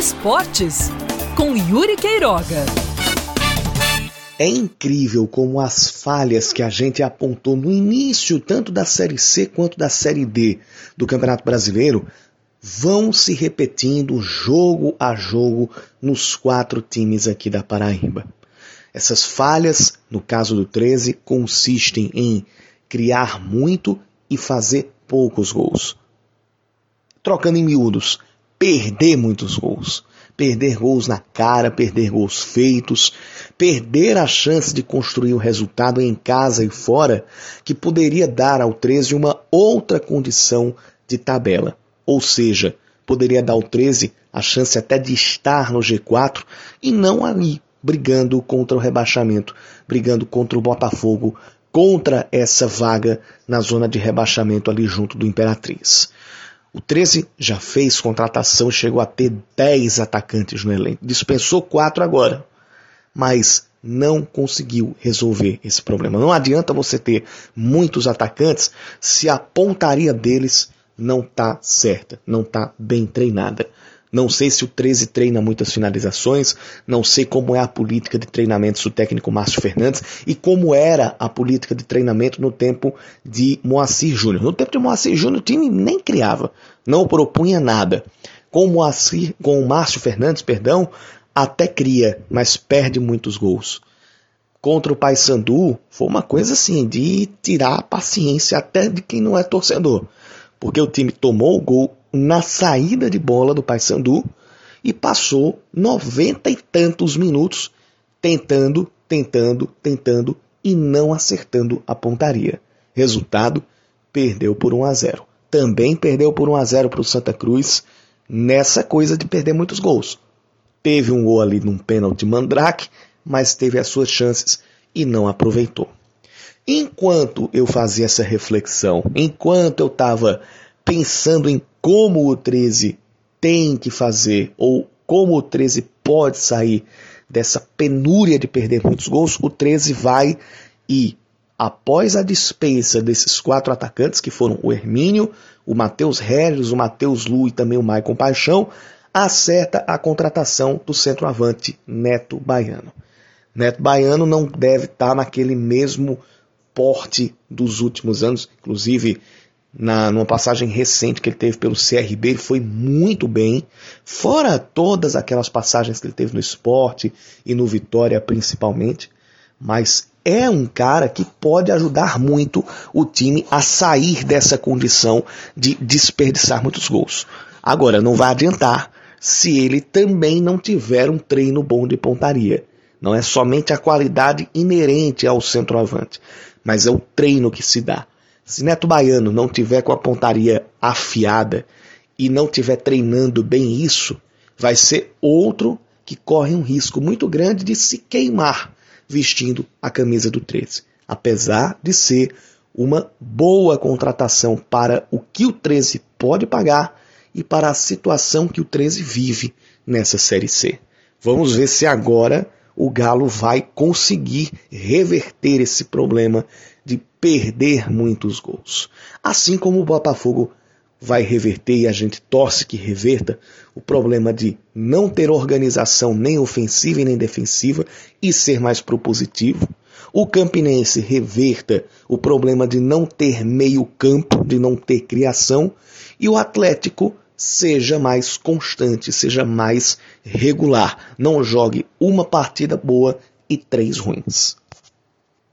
Esportes, com Yuri Queiroga. É incrível como as falhas que a gente apontou no início, tanto da Série C quanto da Série D do Campeonato Brasileiro, vão se repetindo jogo a jogo nos quatro times aqui da Paraíba. Essas falhas, no caso do 13, consistem em criar muito e fazer poucos gols. Trocando em miúdos, perder muitos gols. Perder gols na cara, perder gols feitos, perder a chance de construir o resultado em casa e fora, que poderia dar ao 13 uma outra condição de tabela. Ou seja, poderia dar ao 13 a chance até de estar no G4 e não ali brigando contra o rebaixamento, brigando contra o Botafogo, contra essa vaga na zona de rebaixamento ali junto do Imperatriz. O 13 já fez contratação chegou a ter 10 atacantes no elenco. Dispensou 4 agora. Mas não conseguiu resolver esse problema. Não adianta você ter muitos atacantes se a pontaria deles não está certa, não está bem treinada. Não sei se o 13 treina muitas finalizações, não sei como é a política de treinamento do técnico Márcio Fernandes e como era a política de treinamento no tempo de Moacir Júnior. No tempo de Moacir Júnior o time nem criava, não propunha nada. Com Moacir, com o Márcio Fernandes, perdão, até cria, mas perde muitos gols. Contra o Paysandu foi uma coisa assim de tirar a paciência até de quem não é torcedor. Porque o time tomou o gol na saída de bola do Paysandu e passou noventa e tantos minutos tentando, tentando, tentando e não acertando a pontaria. Resultado, perdeu por 1 a 0. Também perdeu por 1 a 0 para o Santa Cruz nessa coisa de perder muitos gols. Teve um gol ali num pênalti Mandrake, mas teve as suas chances e não aproveitou. Enquanto eu fazia essa reflexão, enquanto eu estava pensando em como o 13 tem que fazer ou como o 13 pode sair dessa penúria de perder muitos gols, o 13 vai e após a dispensa desses quatro atacantes que foram o Hermínio, o Matheus Regis, o Matheus Lu e também o Maicon Paixão, acerta a contratação do centroavante Neto Baiano. Neto Baiano não deve estar naquele mesmo porte dos últimos anos, inclusive na numa passagem recente que ele teve pelo CRB, ele foi muito bem, fora todas aquelas passagens que ele teve no esporte e no Vitória principalmente, mas é um cara que pode ajudar muito o time a sair dessa condição de desperdiçar muitos gols. Agora, não vai adiantar se ele também não tiver um treino bom de pontaria. Não é somente a qualidade inerente ao centroavante, mas é o treino que se dá. Se Neto Baiano não tiver com a pontaria afiada e não tiver treinando bem isso, vai ser outro que corre um risco muito grande de se queimar vestindo a camisa do 13. Apesar de ser uma boa contratação para o que o 13 pode pagar e para a situação que o 13 vive nessa Série C. Vamos ver se agora o Galo vai conseguir reverter esse problema de perder muitos gols. Assim como o Botafogo vai reverter e a gente torce que reverta o problema de não ter organização nem ofensiva e nem defensiva e ser mais propositivo. O Campinense reverta o problema de não ter meio campo, de não ter criação, e o Atlético seja mais constante, seja mais regular. Não jogue uma partida boa e três ruins.